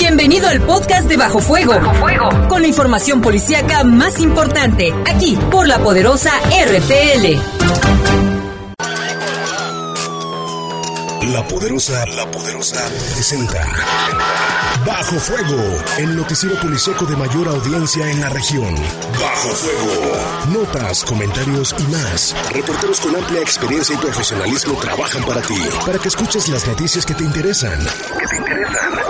Bienvenido al podcast de Bajo Fuego. Bajo Fuego. Con la información policíaca más importante, aquí por la poderosa RPL. La poderosa, la poderosa presenta Bajo Fuego, el noticiero policíaco de mayor audiencia en la región. Bajo Fuego. Notas, comentarios y más. Reporteros con amplia experiencia y profesionalismo trabajan para ti, para que escuches las noticias que te interesan. Que te interesan.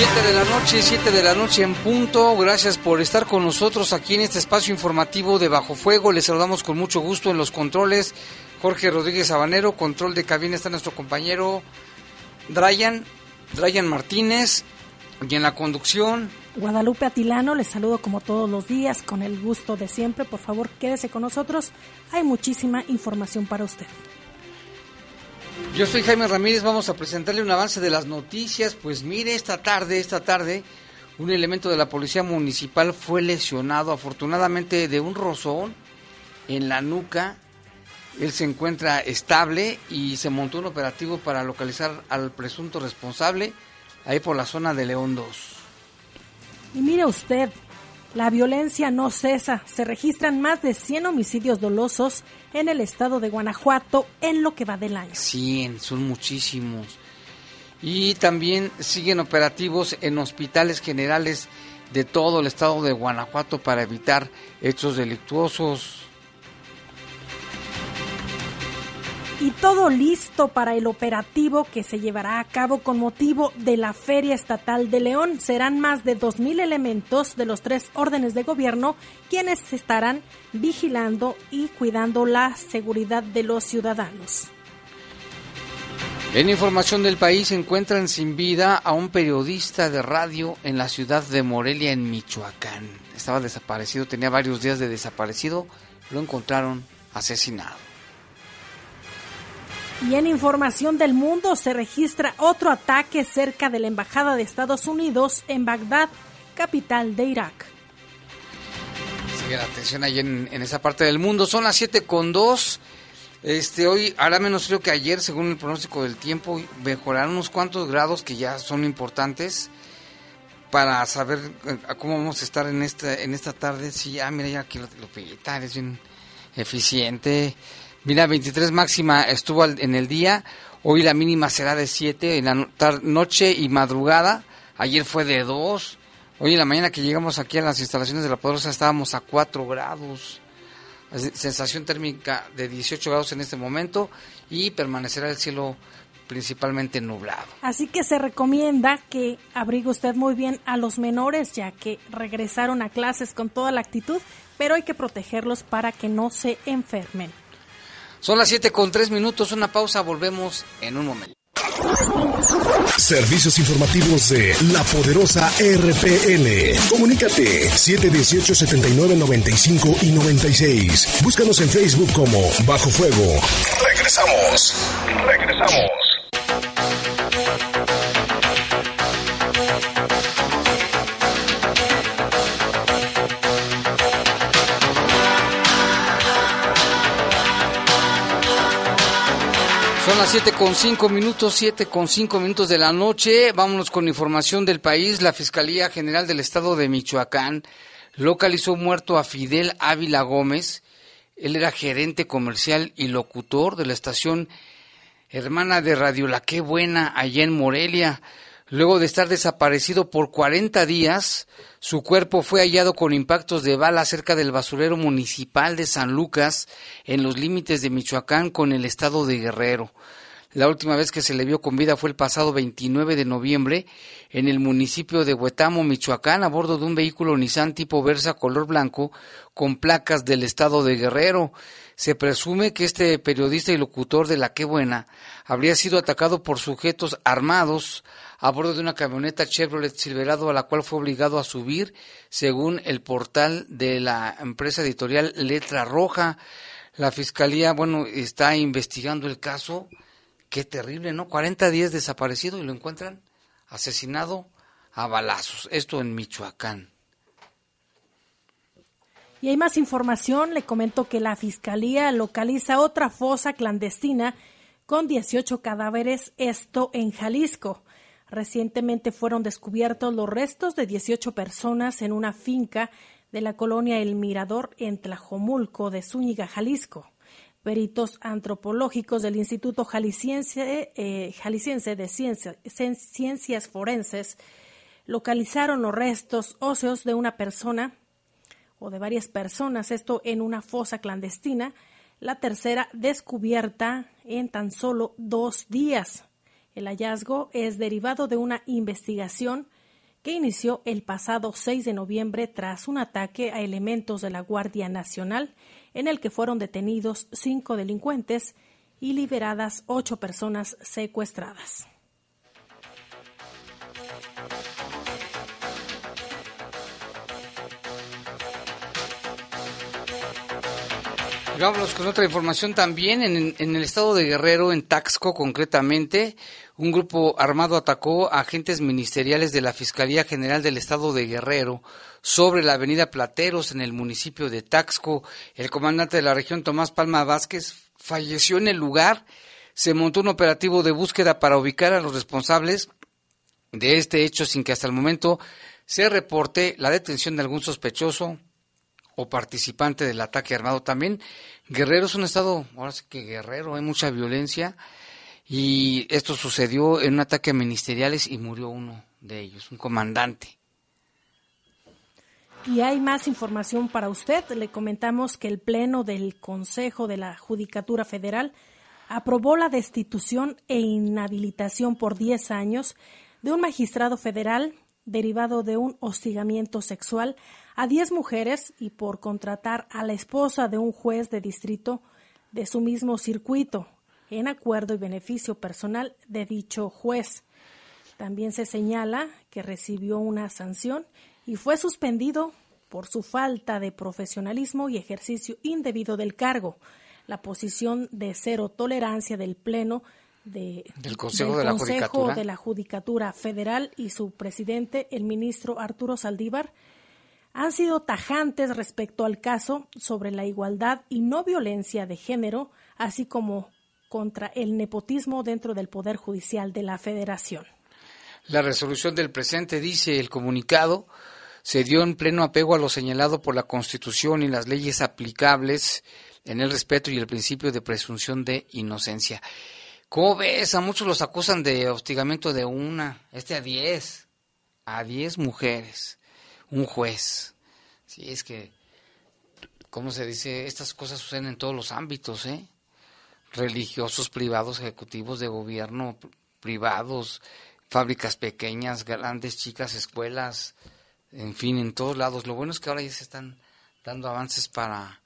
Siete de la noche, siete de la noche en punto. Gracias por estar con nosotros aquí en este espacio informativo de Bajo Fuego. Les saludamos con mucho gusto en los controles. Jorge Rodríguez Sabanero, control de cabina está nuestro compañero Dryan, Dryan Martínez. Y en la conducción, Guadalupe Atilano, les saludo como todos los días, con el gusto de siempre. Por favor, quédese con nosotros. Hay muchísima información para usted. Yo soy Jaime Ramírez, vamos a presentarle un avance de las noticias. Pues mire, esta tarde, esta tarde, un elemento de la Policía Municipal fue lesionado, afortunadamente de un rozón en la nuca. Él se encuentra estable y se montó un operativo para localizar al presunto responsable ahí por la zona de León 2. Y mire usted, la violencia no cesa. Se registran más de 100 homicidios dolosos en el estado de Guanajuato en lo que va del año. 100, son muchísimos. Y también siguen operativos en hospitales generales de todo el estado de Guanajuato para evitar hechos delictuosos. Y todo listo para el operativo que se llevará a cabo con motivo de la Feria Estatal de León. Serán más de 2.000 elementos de los tres órdenes de gobierno quienes estarán vigilando y cuidando la seguridad de los ciudadanos. En información del país encuentran sin vida a un periodista de radio en la ciudad de Morelia, en Michoacán. Estaba desaparecido, tenía varios días de desaparecido, lo encontraron asesinado. Y en información del mundo se registra otro ataque cerca de la Embajada de Estados Unidos en Bagdad, capital de Irak. Sigue la atención ahí en, esa parte del mundo. Son las 7 con 2. Este, hoy hará menos frío que ayer, según el pronóstico del tiempo. Mejorarán unos cuantos grados que ya son importantes para saber cómo vamos a estar en esta, en esta tarde. Sí, ya, mira, ya aquí lo, lo es bien eficiente. Mira, 23 máxima estuvo en el día, hoy la mínima será de 7 en la noche y madrugada, ayer fue de 2, hoy en la mañana que llegamos aquí a las instalaciones de la Poderosa estábamos a 4 grados, sensación térmica de 18 grados en este momento y permanecerá el cielo principalmente nublado. Así que se recomienda que abrigue usted muy bien a los menores ya que regresaron a clases con toda la actitud, pero hay que protegerlos para que no se enfermen. Son las 7 con 3 minutos, una pausa, volvemos en un momento. Servicios informativos de la poderosa RPL. Comunícate 718 79 95 y 96. Búscanos en Facebook como Bajo Fuego. Regresamos. Regresamos. 7 con 5 minutos, 7 con 5 minutos de la noche. Vámonos con información del país. La Fiscalía General del Estado de Michoacán localizó muerto a Fidel Ávila Gómez. Él era gerente comercial y locutor de la estación hermana de Radio La Qué Buena allá en Morelia. Luego de estar desaparecido por 40 días, su cuerpo fue hallado con impactos de bala cerca del basurero municipal de San Lucas, en los límites de Michoacán con el estado de Guerrero. La última vez que se le vio con vida fue el pasado 29 de noviembre en el municipio de Huetamo, Michoacán, a bordo de un vehículo Nissan tipo Versa color blanco con placas del estado de Guerrero. Se presume que este periodista y locutor de La Qué Buena habría sido atacado por sujetos armados a bordo de una camioneta Chevrolet Silverado a la cual fue obligado a subir, según el portal de la empresa editorial Letra Roja. La fiscalía, bueno, está investigando el caso. Qué terrible, ¿no? 40 días desaparecido y lo encuentran asesinado a balazos. Esto en Michoacán. Y hay más información. Le comento que la Fiscalía localiza otra fosa clandestina con 18 cadáveres, esto en Jalisco. Recientemente fueron descubiertos los restos de 18 personas en una finca de la colonia El Mirador en Tlajomulco de Zúñiga, Jalisco. Peritos antropológicos del Instituto Jalisciense, eh, Jalisciense de Ciencias Forenses localizaron los restos óseos de una persona o de varias personas, esto en una fosa clandestina, la tercera descubierta en tan solo dos días. El hallazgo es derivado de una investigación que inició el pasado 6 de noviembre tras un ataque a elementos de la Guardia Nacional en el que fueron detenidos cinco delincuentes y liberadas ocho personas secuestradas. Vámonos con otra información también. En, el estado de Guerrero, en Taxco concretamente, un grupo armado atacó a agentes ministeriales de la Fiscalía General del Estado de Guerrero sobre la avenida Plateros en el municipio de Taxco. El comandante de la región, Tomás Palma Vázquez, falleció en el lugar. Se montó un operativo de búsqueda para ubicar a los responsables de este hecho sin que hasta el momento se reporte la detención de algún sospechoso o participante del ataque armado. También Guerrero es un estado, ahora sí que Guerrero, hay mucha violencia y esto sucedió en un ataque a ministeriales y murió uno de ellos, un comandante. Y hay más información para usted. Le comentamos que el Pleno del Consejo de la Judicatura Federal aprobó la destitución e inhabilitación por 10 años de un magistrado federal derivado de un hostigamiento sexual a 10 mujeres y por contratar a la esposa de un juez de distrito de su mismo circuito en acuerdo y beneficio personal de dicho juez. También se señala que recibió una sanción y fue suspendido por su falta de profesionalismo y ejercicio indebido del cargo. La posición de cero tolerancia del Pleno de, del Consejo, de, la Consejo de la Judicatura Federal y su presidente, el ministro Arturo Saldívar, han sido tajantes respecto al caso sobre la igualdad y no violencia de género, así como contra el nepotismo dentro del Poder Judicial de la Federación. La resolución del presente, dice el comunicado, se dio en pleno apego a lo señalado por la Constitución y las leyes aplicables en el respeto y el principio de presunción de inocencia. ¿Cómo ves? A muchos los acusan de hostigamiento de una, este a diez, a diez mujeres, un juez. Sí, es que, ¿cómo se dice? Estas cosas suceden en todos los ámbitos, ¿eh? religiosos privados, ejecutivos de gobierno privados, fábricas pequeñas, grandes, chicas, escuelas, en fin, en todos lados. Lo bueno es que ahora ya se están dando avances para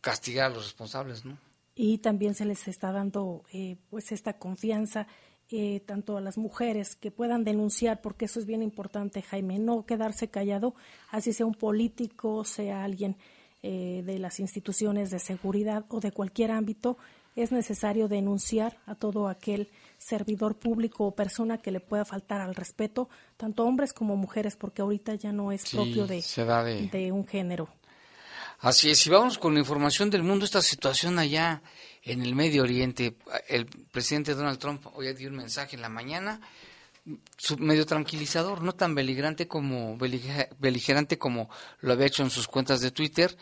castigar a los responsables, ¿no? Y también se les está dando eh, pues esta confianza eh, tanto a las mujeres que puedan denunciar, porque eso es bien importante, Jaime, no quedarse callado, así sea un político, sea alguien eh, de las instituciones de seguridad o de cualquier ámbito, es necesario denunciar a todo aquel servidor público o persona que le pueda faltar al respeto, tanto hombres como mujeres, porque ahorita ya no es propio de, de... un género. Así es, y vamos con la información del mundo, esta situación allá en el Medio Oriente. El presidente Donald Trump hoy dio un mensaje en la mañana, medio tranquilizador, no tan beligerante como, beligerante como lo había hecho en sus cuentas de Twitter.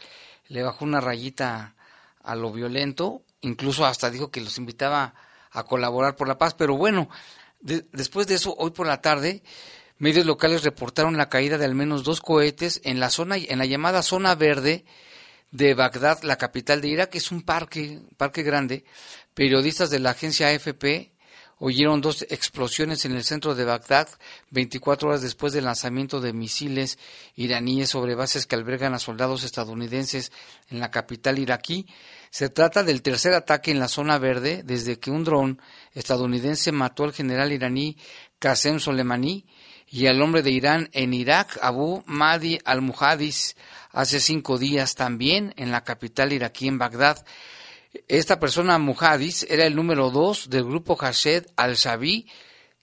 Le bajó una rayita a lo violento, incluso hasta dijo que los invitaba a colaborar por la paz, pero bueno, después de eso, hoy por la tarde, medios locales reportaron la caída de al menos dos cohetes en la zona, en la llamada zona verde de Bagdad, la capital de Irak, es un parque, parque grande, Periodistas de la agencia AFP oyeron dos explosiones en el centro de Bagdad 24 horas después del lanzamiento de misiles iraníes sobre bases que albergan a soldados estadounidenses en la capital iraquí. Se trata del tercer ataque en la zona verde desde que un dron estadounidense mató al general iraní Qasem Soleimani y al hombre de Irán en Irak, Abu Mahdi al-Muhadis, hace cinco días también en la capital iraquí en Bagdad. Esta persona, Muhadis, era el número dos del grupo Hashed al-Shabi,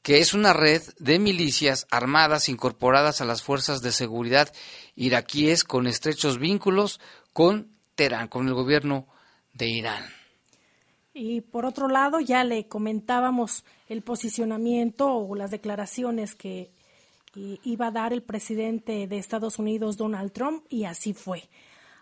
que es una red de milicias armadas incorporadas a las fuerzas de seguridad iraquíes con estrechos vínculos con Teherán, con el gobierno de Irán. Y por otro lado, ya le comentábamos el posicionamiento o las declaraciones que iba a dar el presidente de Estados Unidos, Donald Trump, y así fue.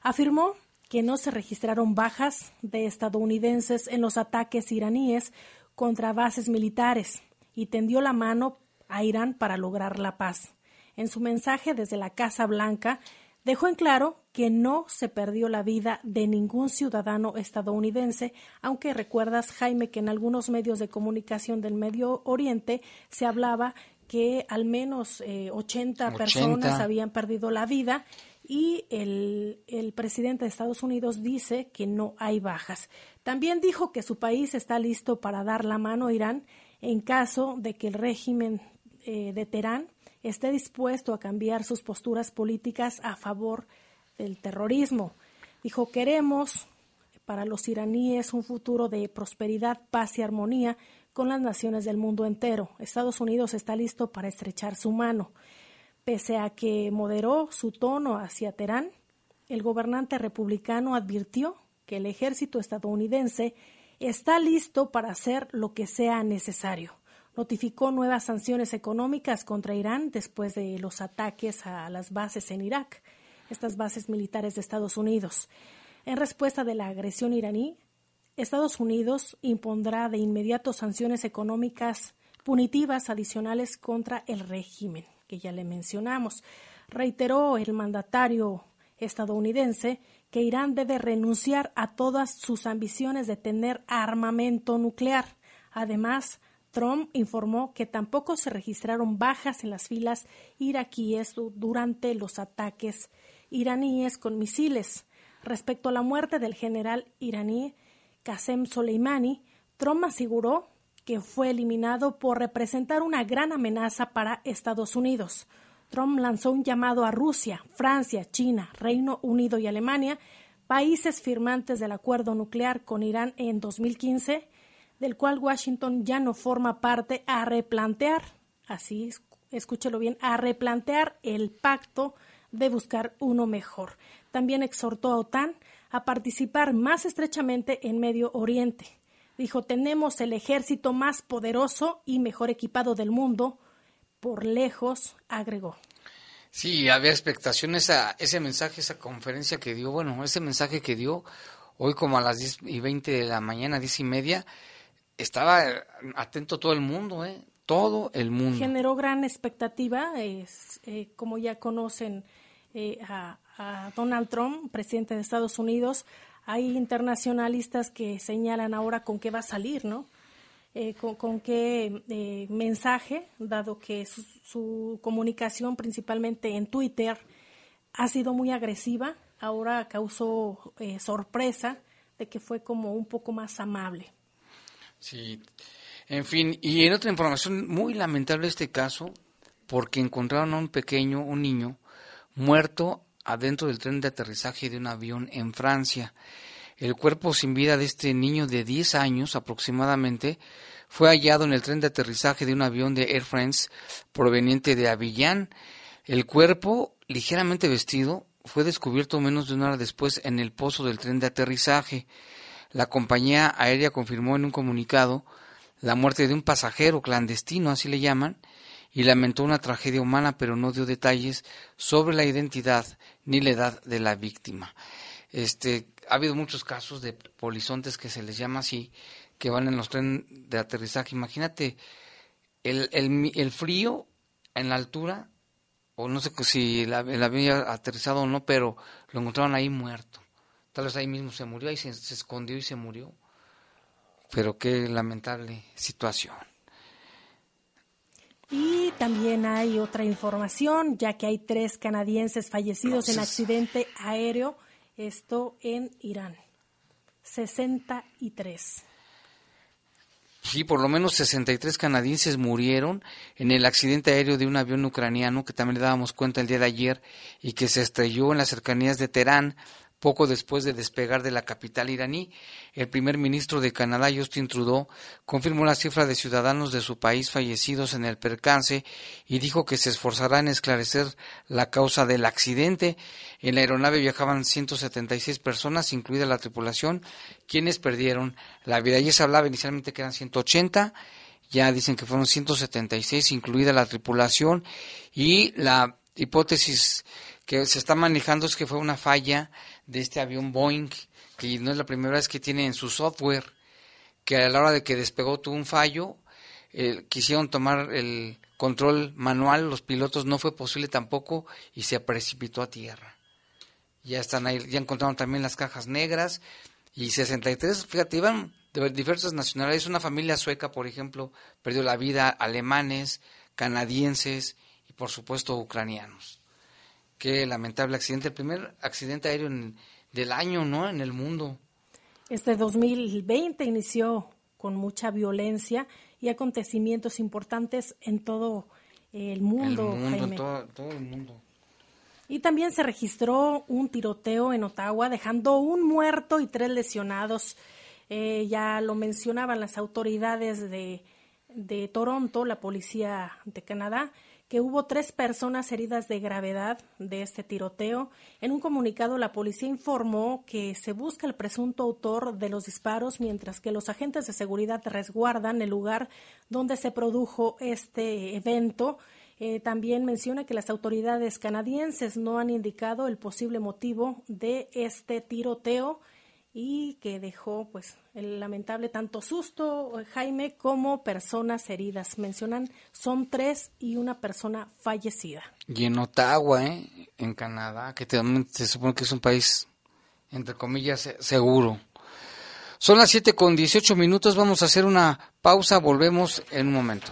Afirmó que no se registraron bajas de estadounidenses en los ataques iraníes contra bases militares y tendió la mano a Irán para lograr la paz. En su mensaje desde la Casa Blanca, dejó en claro que no se perdió la vida de ningún ciudadano estadounidense, aunque recuerdas, Jaime, que en algunos medios de comunicación del Medio Oriente se hablaba que al menos 80, eh, personas habían perdido la vida y el, el, presidente de Estados Unidos dice que no hay bajas. También dijo que su país está listo para dar la mano a Irán en caso de que el régimen eh, de Teherán esté dispuesto a cambiar sus posturas políticas a favor del terrorismo. Dijo, queremos para los iraníes un futuro de prosperidad, paz y armonía con las naciones del mundo entero. Estados Unidos está listo para estrechar su mano. Pese a que moderó su tono hacia Teherán, el gobernante republicano advirtió que el ejército estadounidense está listo para hacer lo que sea necesario. Notificó nuevas sanciones económicas contra Irán después de los ataques a las bases en Irak, estas bases militares de Estados Unidos. En respuesta de la agresión iraní, Estados Unidos impondrá de inmediato sanciones económicas punitivas adicionales contra el régimen, que ya le mencionamos. Reiteró el mandatario estadounidense que Irán debe renunciar a todas sus ambiciones de tener armamento nuclear. Además, Trump informó que tampoco se registraron bajas en las filas iraquíes durante los ataques iraníes con misiles. Respecto a la muerte del general iraní Qasem Soleimani, Trump aseguró que fue eliminado por representar una gran amenaza para Estados Unidos. Trump lanzó un llamado a Rusia, Francia, China, Reino Unido y Alemania, países firmantes del acuerdo nuclear con Irán en 2015, del cual Washington ya no forma parte, a replantear, así escúchelo bien, a replantear el pacto de buscar uno mejor. También exhortó a OTAN a participar más estrechamente en Medio Oriente. Dijo, tenemos el ejército más poderoso y mejor equipado del mundo. Por lejos, agregó. Sí, había expectaciones a ese mensaje, esa conferencia que dio, bueno, ese mensaje que dio hoy como a las 10 y 20 de la mañana, 10 y media, estaba atento todo el mundo, ¿eh? Todo el mundo. Generó gran expectativa, es, eh, como ya conocen eh, a, Donald Trump, presidente de Estados Unidos, hay internacionalistas que señalan ahora con qué va a salir, ¿no? Eh, con, qué eh, mensaje, dado que su, comunicación principalmente en Twitter ha sido muy agresiva, ahora causó eh, sorpresa de que fue como un poco más amable. Sí, en fin, y en otra información muy lamentable este caso, porque encontraron a un pequeño, un niño, muerto adentro del tren de aterrizaje de un avión en Francia. El cuerpo sin vida de este niño de 10 años aproximadamente fue hallado en el tren de aterrizaje de un avión de Air France proveniente de Avillán. El cuerpo, ligeramente vestido, fue descubierto menos de una hora después en el pozo del tren de aterrizaje. La compañía aérea confirmó en un comunicado la muerte de un pasajero clandestino, así le llaman, y lamentó una tragedia humana, pero no dio detalles sobre la identidad ni la edad de la víctima. Este, ha habido muchos casos de polizontes que se les llama así, que van en los trenes de aterrizaje. Imagínate el, el, el frío en la altura, o no sé si la, había aterrizado o no, pero lo encontraron ahí muerto. Tal vez ahí mismo se murió, ahí se, se escondió y se murió. pero qué lamentable situación. Y también hay otra información, ya que hay tres canadienses fallecidos en accidente aéreo, esto en Irán. 63. Sí, por lo menos 63 canadienses murieron en el accidente aéreo de un avión ucraniano que también le dábamos cuenta el día de ayer y que se estrelló en las cercanías de Teherán poco después de despegar de la capital iraní, el primer ministro de Canadá, Justin Trudeau, confirmó la cifra de ciudadanos de su país fallecidos en el percance y dijo que se esforzará en esclarecer la causa del accidente. En la aeronave viajaban 176 personas, incluida la tripulación, quienes perdieron la vida. Ayer se hablaba inicialmente que eran 180, ya dicen que fueron 176, incluida la tripulación, y la hipótesis que se está manejando es que fue una falla de este avión Boeing, que no es la primera vez que tiene en su software, que a la hora de que despegó tuvo un fallo, quisieron tomar el control manual, los pilotos no fue posible tampoco y se precipitó a tierra. Ya están ahí, ya encontraron también las cajas negras y 63, fíjate, iban de diversas nacionalidades, una familia sueca, por ejemplo, perdió la vida, alemanes, canadienses y por supuesto ucranianos. Qué lamentable accidente, el primer accidente aéreo del año, ¿no? En el mundo. Este 2020 inició con mucha violencia y acontecimientos importantes en todo el mundo. El mundo, en todo, todo el mundo. Y también se registró un tiroteo en Ottawa, dejando un muerto y tres lesionados. Eh, ya lo mencionaban las autoridades de, de Toronto, la policía de Canadá, que hubo tres personas heridas de gravedad de este tiroteo. En un comunicado, la policía informó que se busca el presunto autor de los disparos, mientras que los agentes de seguridad resguardan el lugar donde se produjo este evento. Eh, también menciona que las autoridades canadienses no han indicado el posible motivo de este tiroteo y que dejó pues el lamentable tanto susto Jaime como personas heridas. Mencionan son tres y una persona fallecida. Y en Ottawa ¿eh? en Canadá que se supone que es un país entre comillas seguro. Son las 7 con 18 minutos vamos a hacer una pausa volvemos en un momento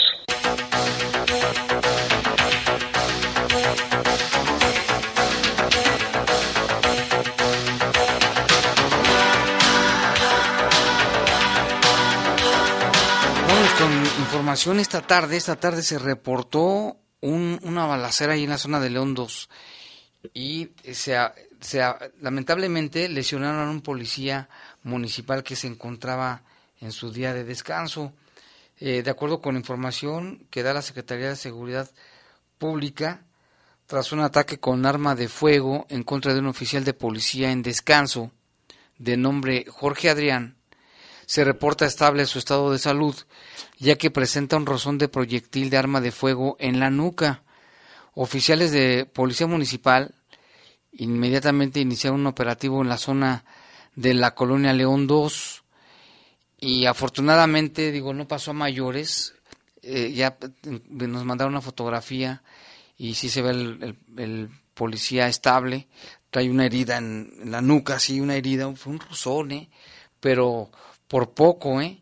Esta tarde. Esta tarde se reportó una balacera ahí en la zona de León 2 y se, lamentablemente lesionaron a un policía municipal que se encontraba en su día de descanso. Eh, de acuerdo con información que da la Secretaría de Seguridad Pública, tras un ataque con arma de fuego en contra de un oficial de policía en descanso de nombre Jorge Adrián, se reporta estable su estado de salud, ya que presenta un rozón de proyectil de arma de fuego en la nuca. Oficiales de Policía Municipal inmediatamente iniciaron un operativo en la zona de la colonia León 2 y afortunadamente, digo, no pasó a mayores. Eh, ya nos mandaron una fotografía y sí se ve el, policía estable. Trae una herida en, la nuca, sí, una herida, fue un rozón, ¿eh? pero por poco, ¿eh?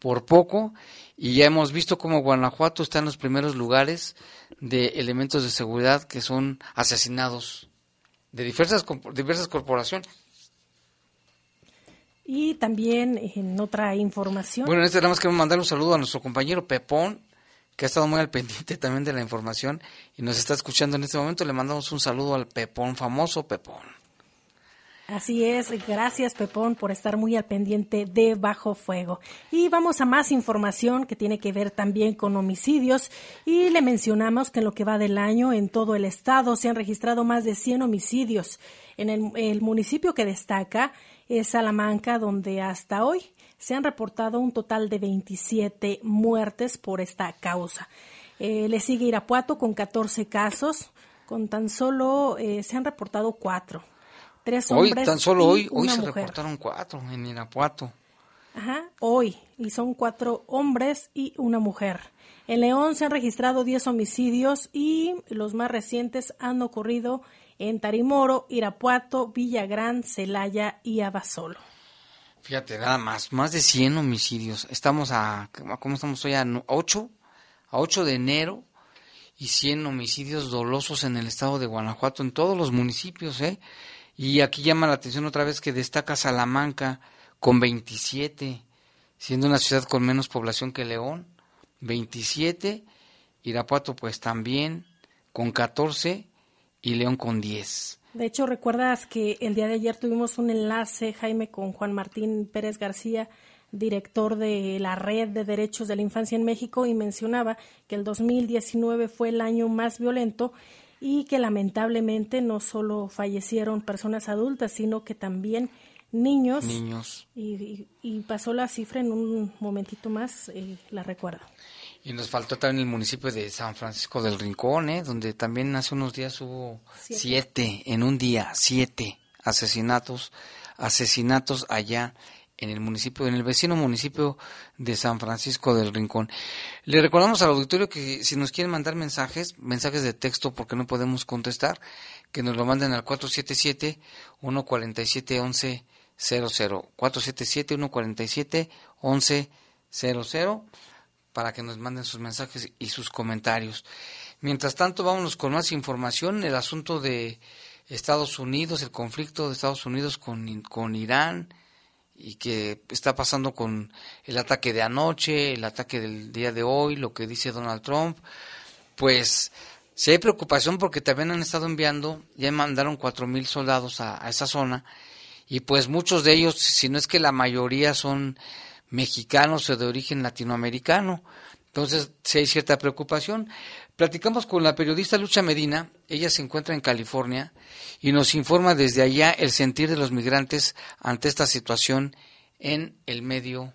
Por poco. Y ya hemos visto cómo Guanajuato está en los primeros lugares de elementos de seguridad que son asesinados de diversas, diversas corporaciones. Y también en otra información. Bueno, en este nada más queremos mandar un saludo a nuestro compañero Pepón, que ha estado muy al pendiente también de la información y nos está escuchando en este momento. Le mandamos un saludo al Pepón, famoso Pepón. Así es, gracias Pepón por estar muy al pendiente de Bajo Fuego. Y vamos a más información que tiene que ver también con homicidios y le mencionamos que en lo que va del año en todo el estado se han registrado más de 100 homicidios. En el, municipio que destaca es Salamanca, donde hasta hoy se han reportado un total de 27 muertes por esta causa. Eh, le sigue Irapuato con 14 casos, con tan solo eh, se han reportado cuatro tres hoy, tan solo hoy, hoy se mujer. reportaron cuatro en Irapuato. Ajá, hoy. Y son cuatro hombres y una mujer. En León se han registrado 10 homicidios y los más recientes han ocurrido en Tarimoro, Irapuato, Villagrán, Celaya y Abasolo. Fíjate, nada más, más de 100 homicidios. Estamos a, ¿cómo estamos hoy? A 8, a 8 de enero y 100 homicidios dolosos en el estado de Guanajuato, en todos los municipios, ¿eh? Y aquí llama la atención otra vez que destaca Salamanca con 27, siendo una ciudad con menos población que León, 27, Irapuato pues también con 14 y León con 10. De hecho, recuerdas que el día de ayer tuvimos un enlace, Jaime, con Juan Martín Pérez García, director de la Red de Derechos de la Infancia en México, y mencionaba que el 2019 fue el año más violento y que lamentablemente no solo fallecieron personas adultas, sino que también niños. Niños. Y, y- y pasó la cifra en un momentito más, eh, la recuerdo. Y nos faltó también el municipio de San Francisco del Rincón, ¿eh? donde también hace unos días hubo Siete. siete, en un día, siete asesinatos, asesinatos allá en el municipio, en el vecino municipio de San Francisco del Rincón. Le recordamos al auditorio que si nos quieren mandar mensajes, mensajes de texto porque no podemos contestar, que nos lo manden al 477 147 1100 477 147 1100 para que nos manden sus mensajes y sus comentarios. Mientras tanto, vámonos con más información. El asunto de Estados Unidos, el conflicto de Estados Unidos con, con Irán y que está pasando con el ataque de anoche, el ataque del día de hoy, lo que dice Donald Trump. Pues si hay preocupación porque también han estado enviando, ya mandaron cuatro mil soldados a, esa zona y pues muchos de ellos, si no es que la mayoría son mexicanos o de origen latinoamericano. Entonces, sí hay cierta preocupación. Platicamos con la periodista Lucha Medina, ella se encuentra en California y nos informa desde allá el sentir de los migrantes ante esta situación en el Medio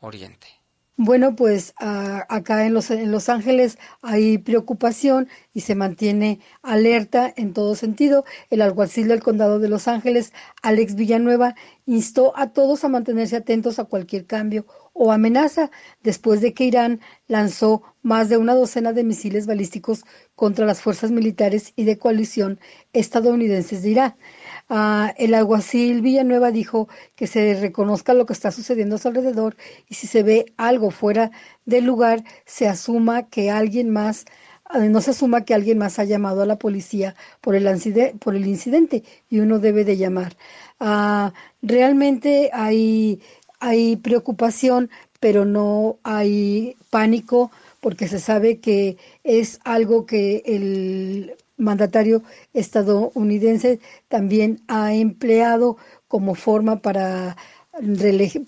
Oriente. Bueno, pues ah, acá en los, en Los Ángeles hay preocupación y se mantiene alerta en todo sentido. El alguacil del condado de Los Ángeles, Alex Villanueva, instó a todos a mantenerse atentos a cualquier cambio o amenaza después de que Irán lanzó más de una docena de misiles balísticos contra las fuerzas militares y de coalición estadounidenses de Irán. Ah, el alguacil Villanueva dijo que se reconozca lo que está sucediendo a su alrededor y si se ve algo fuera del lugar, se asuma que alguien más, ah, no se asuma que alguien más ha llamado a la policía por el, por el incidente y uno debe de llamar. Ah, realmente hay, hay preocupación, pero no hay pánico porque se sabe que es algo que el mandatario estadounidense también ha empleado como forma para,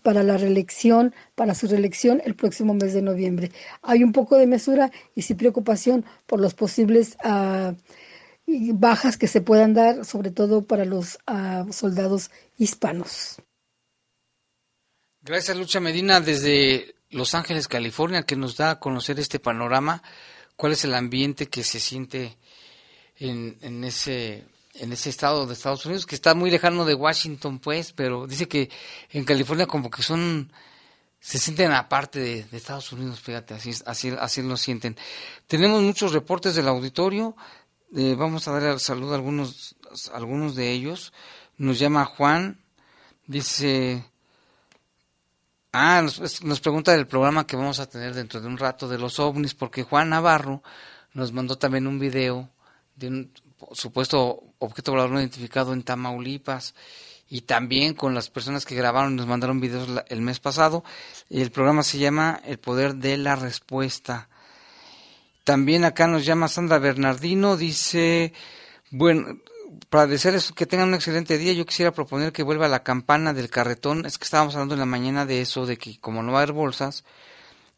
para la reelección, para su reelección el próximo mes de noviembre. Hay un poco de mesura y sí preocupación por los posibles y bajas que se puedan dar, sobre todo para los ah, soldados hispanos. Gracias, Lucha Medina, desde Los Ángeles, California, que nos da a conocer este panorama. ¿Cuál es el ambiente que se siente en, en ese en ese estado de Estados Unidos que está muy lejano de Washington, pues, pero dice que en California como que son se sienten aparte de, Estados Unidos, fíjate, así así así lo sienten. Tenemos muchos reportes del auditorio. eh, vamos a dar saludo a algunos algunos de ellos. Nos llama Juan, dice Ah, nos pregunta del programa que vamos a tener dentro de un rato de los ovnis, porque Juan Navarro nos mandó también un video de un supuesto objeto volador no identificado en Tamaulipas y también con las personas que grabaron nos mandaron videos el mes pasado. El programa se llama El Poder de la Respuesta. También acá nos llama Sandra Bernardino, dice, bueno, para desearles que tengan un excelente día, yo quisiera proponer que vuelva la campana del carretón. Es que estábamos hablando en la mañana de eso, de que como no va a haber bolsas,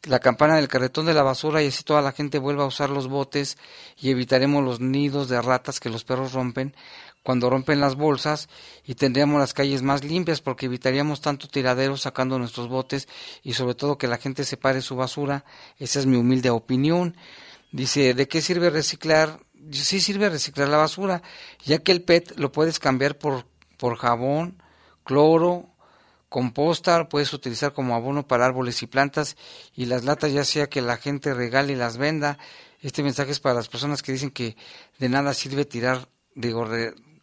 la campana del carretón de la basura y así toda la gente vuelva a usar los botes y evitaremos los nidos de ratas que los perros rompen cuando rompen las bolsas y tendríamos las calles más limpias porque evitaríamos tanto tiradero sacando nuestros botes y sobre todo que la gente separe su basura. Esa es mi humilde opinión. Dice, ¿de qué sirve reciclar? Sí sirve reciclar la basura, ya que el PET lo puedes cambiar por por jabón, cloro, composta, puedes utilizar como abono para árboles y plantas y las latas ya sea que la gente regale y las venda. Este mensaje es para las personas que dicen que de nada sirve tirar, digo,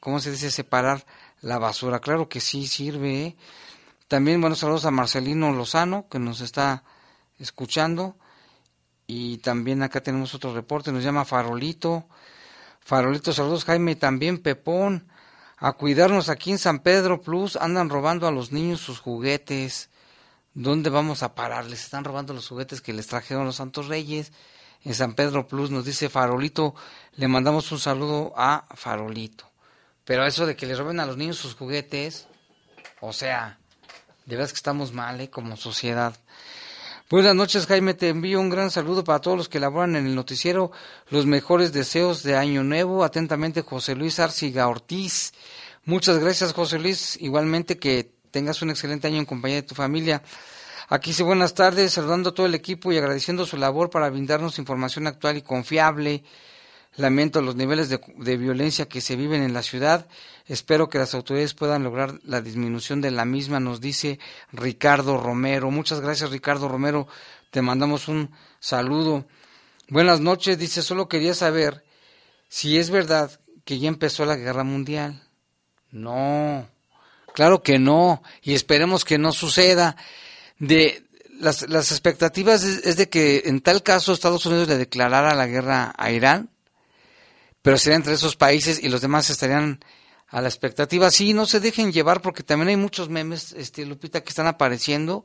¿cómo se dice? Separar la basura. Claro que sí sirve. ¿eh? También buenos saludos a Marcelino Lozano que nos está escuchando. Y también acá tenemos otro reporte, nos llama Farolito. Farolito, saludos Jaime, también Pepón. A cuidarnos aquí en San Pedro Plus, andan robando a los niños sus juguetes. ¿Dónde vamos a parar? Les están robando los juguetes que les trajeron los Santos Reyes. En San Pedro Plus nos dice Farolito, le mandamos un saludo a Farolito. Pero eso de que le roben a los niños sus juguetes, o sea, de verdad que estamos mal, ¿eh? Como sociedad. Buenas noches, Jaime. Te envío un gran saludo para todos los que laboran en el noticiero. Los mejores deseos de Año Nuevo. Atentamente, José Luis Arciga Ortiz. Muchas gracias, José Luis. Igualmente, que tengas un excelente año en compañía de tu familia. Aquí sí, buenas tardes, saludando a todo el equipo y agradeciendo su labor para brindarnos información actual y confiable. Lamento los niveles de, de, violencia que se viven en la ciudad. Espero que las autoridades puedan lograr la disminución de la misma, nos dice Ricardo Romero. Muchas gracias, Ricardo Romero. Te mandamos un saludo. Buenas noches, dice, solo quería saber si es verdad que ya empezó la guerra mundial. No, claro que no, y esperemos que no suceda. De, las, las expectativas es, de que en tal caso Estados Unidos le declarara la guerra a Irán pero sería entre esos países y los demás estarían a la expectativa. Sí, no se dejen llevar porque también hay muchos memes, este Lupita, que están apareciendo.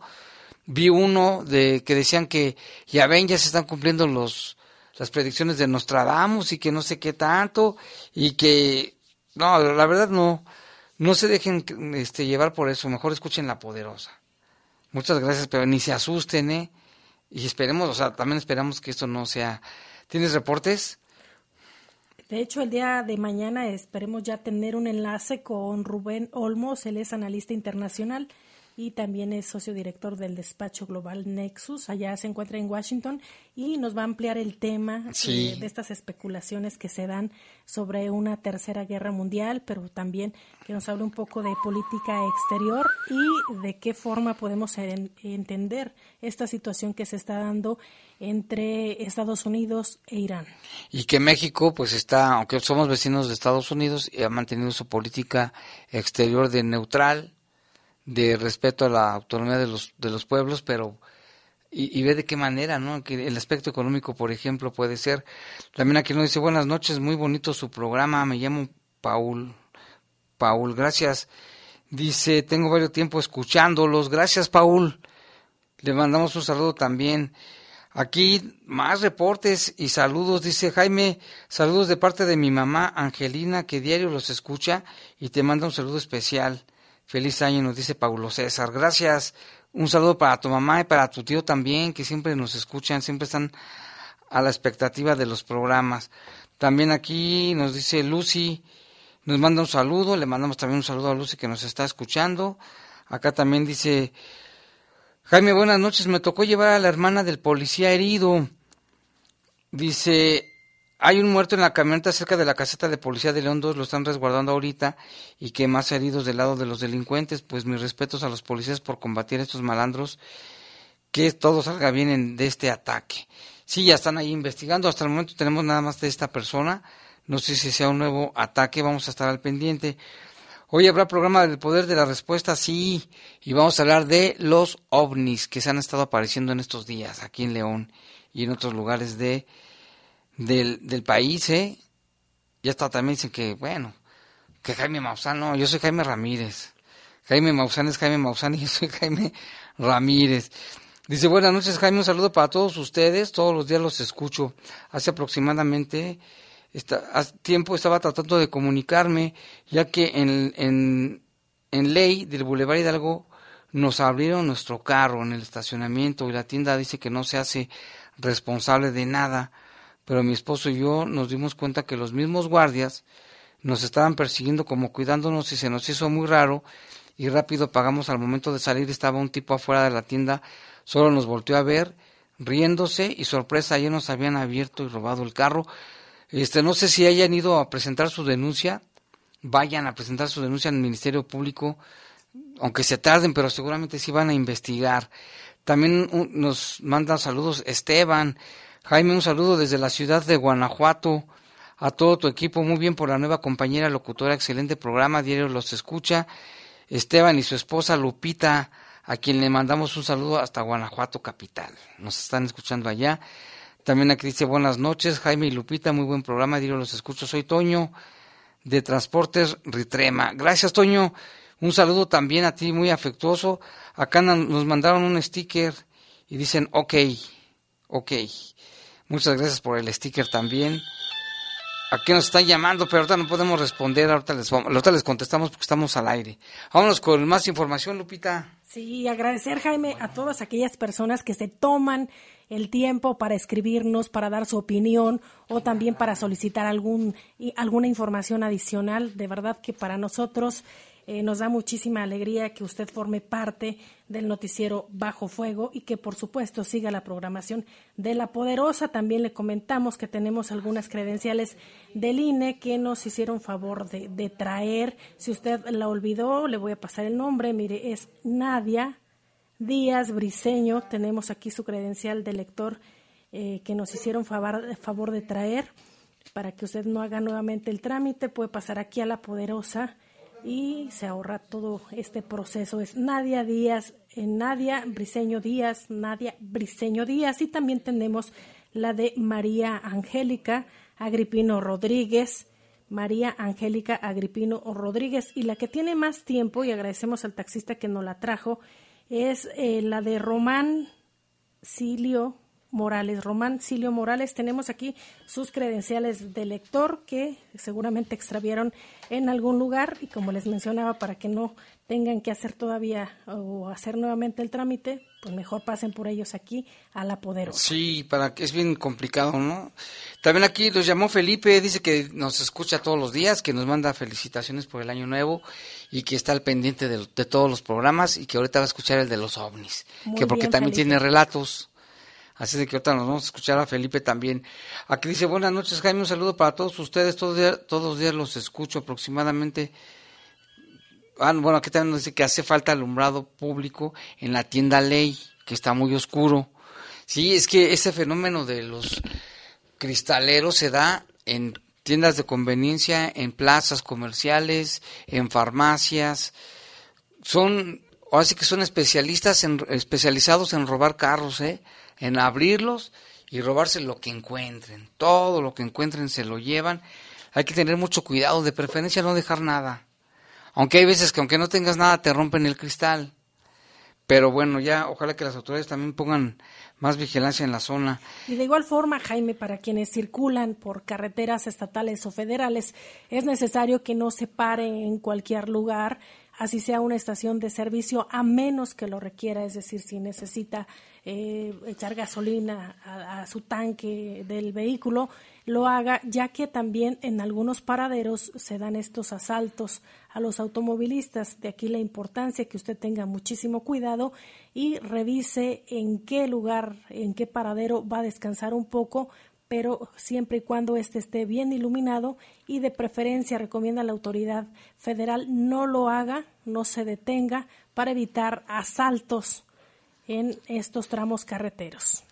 Vi uno de que decían que ya ven, ya se están cumpliendo los las predicciones de Nostradamus y que no sé qué tanto y que no, la verdad no no se dejen este llevar por eso, mejor escuchen la poderosa. Muchas gracias, pero ni se asusten, ¿eh? Y esperemos, o sea, también esperamos que esto no sea. ¿Tienes reportes? De hecho, el día de mañana esperemos ya tener un enlace con Rubén Olmos, él es analista internacional y también es socio director del despacho global Nexus. Allá se encuentra en Washington y nos va a ampliar el tema sí. de, de, estas especulaciones que se dan sobre una tercera guerra mundial, pero también que nos hable un poco de política exterior y de qué forma podemos en, entender esta situación que se está dando entre Estados Unidos e Irán. Y que México, pues está, aunque somos vecinos de Estados Unidos, ha mantenido su política exterior de neutral, de respeto a la autonomía de los, de los pueblos, pero y, y, ve de qué manera, ¿no? El aspecto económico, por ejemplo, puede ser. También aquí nos dice, buenas noches, muy bonito su programa, me llamo Paul. Paul, gracias. Dice, tengo varios tiempo escuchándolos, gracias Paul. Le mandamos un saludo también. Aquí más reportes y saludos, dice Jaime, saludos de parte de mi mamá Angelina, que diario los escucha y te manda un saludo especial. Feliz año, nos dice Paulo César. Gracias. Un saludo para tu mamá y para tu tío también, que siempre nos escuchan, siempre están a la expectativa de los programas. También aquí nos dice Lucy, nos manda un saludo, le mandamos también un saludo a Lucy que nos está escuchando. Acá también dice, Jaime, buenas noches, me tocó llevar a la hermana del policía herido. Dice, hay un muerto en la camioneta cerca de la caseta de policía de León 2, lo están resguardando ahorita, y que más heridos del lado de los delincuentes. Pues mis respetos a los policías por combatir a estos malandros, que todo salga bien en, de este ataque. Sí, ya están ahí investigando, hasta el momento tenemos nada más de esta persona, no sé si sea un nuevo ataque, vamos a estar al pendiente. Hoy habrá programa del poder de la respuesta, sí, y vamos a hablar de los ovnis que se han estado apareciendo en estos días, aquí en León y en otros lugares de del, del país, ¿eh? Ya está, también dicen que, bueno, que Jaime Maussan, no, yo soy Jaime Ramírez. Jaime Maussan es Jaime Maussan y yo soy Jaime Ramírez. Dice, buenas noches Jaime, un saludo para todos ustedes, todos los días los escucho. Hace aproximadamente esta, hace tiempo estaba tratando de comunicarme, ya que en, en, en ley del Boulevard Hidalgo nos abrieron nuestro carro en el estacionamiento y la tienda dice que no se hace responsable de nada pero mi esposo y yo nos dimos cuenta que los mismos guardias nos estaban persiguiendo como cuidándonos y se nos hizo muy raro y rápido pagamos al momento de salir estaba un tipo afuera de la tienda, solo nos volteó a ver, riéndose y sorpresa, ya nos habían abierto y robado el carro. Este, no sé si hayan ido a presentar su denuncia, vayan a presentar su denuncia al Ministerio Público, aunque se tarden, pero seguramente sí van a investigar. También nos manda saludos Esteban. Jaime, un saludo desde la ciudad de Guanajuato a todo tu equipo. Muy bien por la nueva compañera locutora, excelente programa, diario los escucha. Esteban y su esposa Lupita, a quien le mandamos un saludo hasta Guanajuato capital. Nos están escuchando allá. También aquí dice buenas noches, Jaime y Lupita, muy buen programa, diario los escucho. Soy Toño de Transportes Ritrema. Gracias, Toño. Un saludo también a ti, muy afectuoso. Acá nos mandaron un sticker y dicen, ok, ok. Muchas gracias por el sticker también. Aquí nos están llamando, pero ahorita no podemos responder, ahorita les, ahorita les contestamos porque estamos al aire. Vámonos con más información, Lupita. Sí, agradecer, Jaime, a todas aquellas personas que se toman el tiempo para escribirnos, para dar su opinión o también para solicitar algún, alguna información adicional. De verdad que para nosotros eh, nos da muchísima alegría que usted forme parte del noticiero Bajo Fuego y que por supuesto siga la programación de La Poderosa. También le comentamos que tenemos algunas credenciales del INE que nos hicieron favor de, traer. Si usted la olvidó, le voy a pasar el nombre. Mire, es Nadia Díaz Briseño. Tenemos aquí su credencial de lector eh, que nos hicieron favor de traer para que usted no haga nuevamente el trámite. Puede pasar aquí a La Poderosa y se ahorra todo este proceso. Es Nadia Díaz, eh, Nadia Briseño Díaz, Nadia Briseño Díaz y también tenemos la de María Angélica Agripino Rodríguez. María Angélica Agripino Rodríguez y la que tiene más tiempo y agradecemos al taxista que nos la trajo es eh, la de Román Silio Morales. Román Silio Morales, tenemos aquí sus credenciales de lector que seguramente extravieron en algún lugar y como les mencionaba, para que no tengan que hacer todavía o hacer nuevamente el trámite, pues mejor pasen por ellos aquí a la poderosa. Sí, para que es bien complicado, ¿no? También aquí los llamó Felipe, dice que nos escucha todos los días, que nos manda felicitaciones por el año nuevo y que está al pendiente de, todos los programas y que ahorita va a escuchar el de los ovnis, que porque también tiene relatos. Así de que ahorita nos vamos a escuchar a Felipe también. Aquí dice, buenas noches Jaime, un saludo para todos ustedes. Todos, todos los días los escucho aproximadamente. Ah, bueno, aquí también nos dice que hace falta alumbrado público en la tienda Ley, que está muy oscuro. Sí, es que ese fenómeno de los cristaleros se da en tiendas de conveniencia, en plazas comerciales, en farmacias. Son, así que son especialistas en, especializados en robar carros, ¿eh? En abrirlos y robarse lo que encuentren. Todo lo que encuentren se lo llevan. Hay que tener mucho cuidado, de preferencia no dejar nada. Aunque hay veces que aunque no tengas nada te rompen el cristal. Pero bueno, ya ojalá que las autoridades también pongan más vigilancia en la zona. Y de igual forma, Jaime, para quienes circulan por carreteras estatales o federales, es necesario que no se pare en cualquier lugar, así sea una estación de servicio, a menos que lo requiera, es decir, si necesita eh, echar gasolina a, su tanque del vehículo, lo haga, ya que también en algunos paraderos se dan estos asaltos a los automovilistas. De aquí la importancia que usted tenga muchísimo cuidado y revise en qué lugar, en qué paradero va a descansar un poco pero siempre y cuando éste esté bien iluminado y de preferencia recomienda a la autoridad federal no lo haga, no se detenga para evitar asaltos en estos tramos carreteros.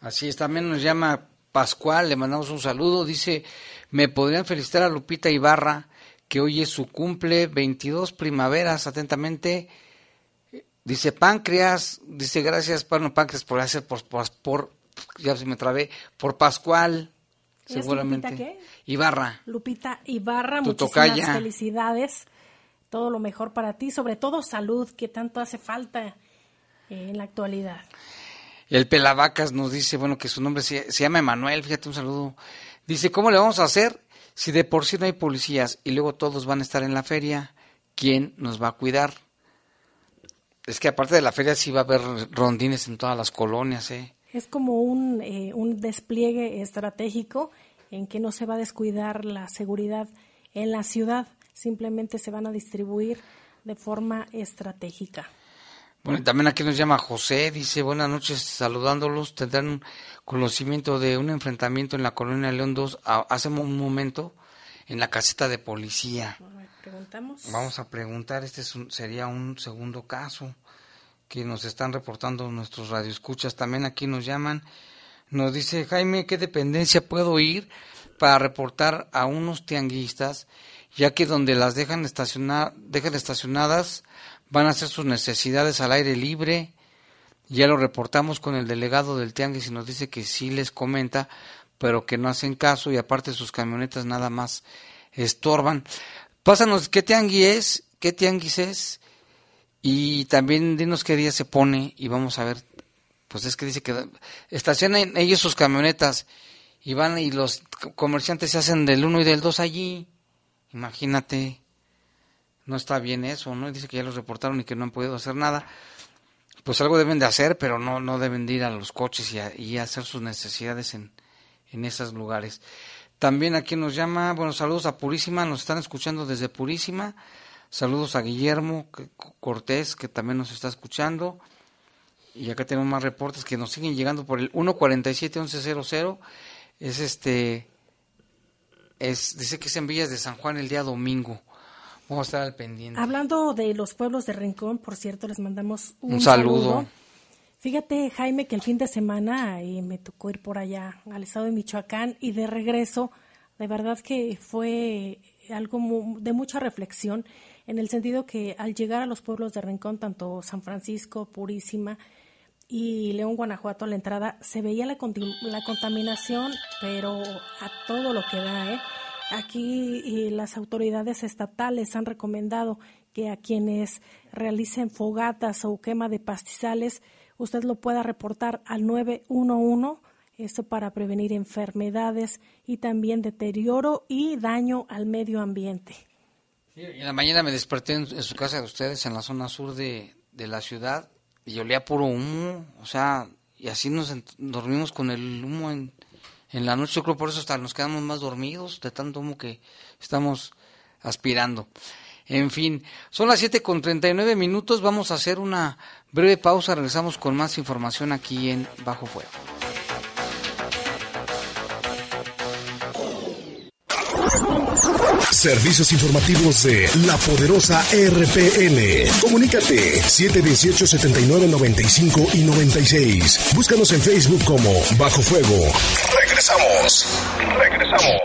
Así es, también nos llama Pascual, le mandamos un saludo, dice, me podrían felicitar a Lupita Ibarra, que hoy es su cumple, 22 primaveras, atentamente, dice Páncreas, dice gracias, Pablo Páncreas, por hacer, por, por, ya se me trabé, por Pascual, seguramente. Lupita qué? Ibarra. Lupita Ibarra, muchísimas felicidades, todo lo mejor para ti, sobre todo salud, que tanto hace falta en la actualidad. El Pelavacas nos dice, bueno, que su nombre se, llama Emanuel, fíjate un saludo. Dice, ¿cómo le vamos a hacer si de por sí no hay policías y luego todos van a estar en la feria? ¿Quién nos va a cuidar? Es que aparte de la feria sí va a haber rondines en todas las colonias, ¿eh? Es como un, eh, un despliegue estratégico en que no se va a descuidar la seguridad en la ciudad, simplemente se van a distribuir de forma estratégica. Bueno, también aquí nos llama José, dice buenas noches, saludándolos, tendrán conocimiento de un enfrentamiento en la colonia León 2 hace un momento en la caseta de policía. Preguntamos. Vamos a preguntar, este sería un segundo caso que nos están reportando nuestros radioescuchas. También aquí nos llaman, nos dice Jaime, ¿qué dependencia puedo ir para reportar a unos tianguistas, ya que donde las dejan, estacionar, dejan estacionadas van a hacer sus necesidades al aire libre? Ya lo reportamos con el delegado del tianguis y nos dice que sí les comenta, pero que no hacen caso y aparte sus camionetas nada más estorban. Pásanos qué tianguis es, qué tianguis es y también dinos qué día se pone y vamos a ver. Pues es que dice que estacionan ellos sus camionetas y van y los comerciantes se hacen del 1 y del 2 allí. Imagínate. No está bien eso, ¿no? Dice que ya los reportaron y que no han podido hacer nada. Pues algo deben de hacer, pero no, no deben de ir a los coches y, y hacer sus necesidades en, en esos lugares. También aquí nos llama, bueno, saludos a Purísima, nos están escuchando desde Purísima. Saludos a Guillermo Cortés, que también nos está escuchando. Y acá tenemos más reportes que nos siguen llegando por el 147-1100. Es este. Es, dice que es en Villas de San Juan el día domingo. Vamos a estar al pendiente. Hablando de los pueblos de Rincón, por cierto, les mandamos un, saludo. Fíjate, Jaime, que el fin de semana eh, me tocó ir por allá al estado de Michoacán y de regreso, de verdad que fue algo de mucha reflexión, en el sentido que al llegar a los pueblos de Rincón, tanto San Francisco, Purísima y León, Guanajuato, a la entrada, se veía la, la contaminación, pero a todo lo que da, ¿eh? Aquí las autoridades estatales han recomendado que a quienes realicen fogatas o quema de pastizales, usted lo pueda reportar al 911, esto para prevenir enfermedades y también deterioro y daño al medio ambiente. en la mañana me desperté en, su casa de ustedes, en la zona sur de, la ciudad, y olía puro humo, o sea, y así nos dormimos con el humo en, en la noche, yo creo por eso hasta nos quedamos más dormidos de tanto humo que estamos aspirando. En fin, son las 7 con 39 minutos. Vamos a hacer una breve pausa. Regresamos con más información aquí en Bajo Fuego. Servicios informativos de la poderosa RPN. Comunícate 718-7995 y 96. Búscanos en Facebook como Bajo Fuego. Regresamos. Regresamos.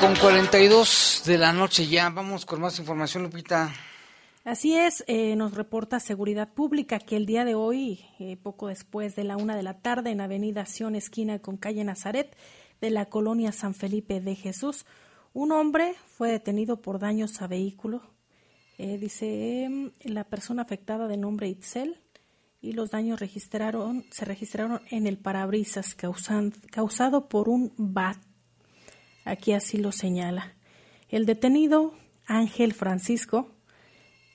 con 42 de la noche ya. Vamos con más información, Lupita. Así es, eh, nos reporta Seguridad Pública que el día de hoy, eh, poco después de la una de la tarde, en Avenida Sion, esquina con calle Nazaret, de la colonia San Felipe de Jesús, un hombre fue detenido por daños a vehículo. Eh, dice em, la persona afectada de nombre Itzel y los daños registraron, se registraron en el parabrisas causado por un bat Aquí así lo señala. El detenido Ángel Francisco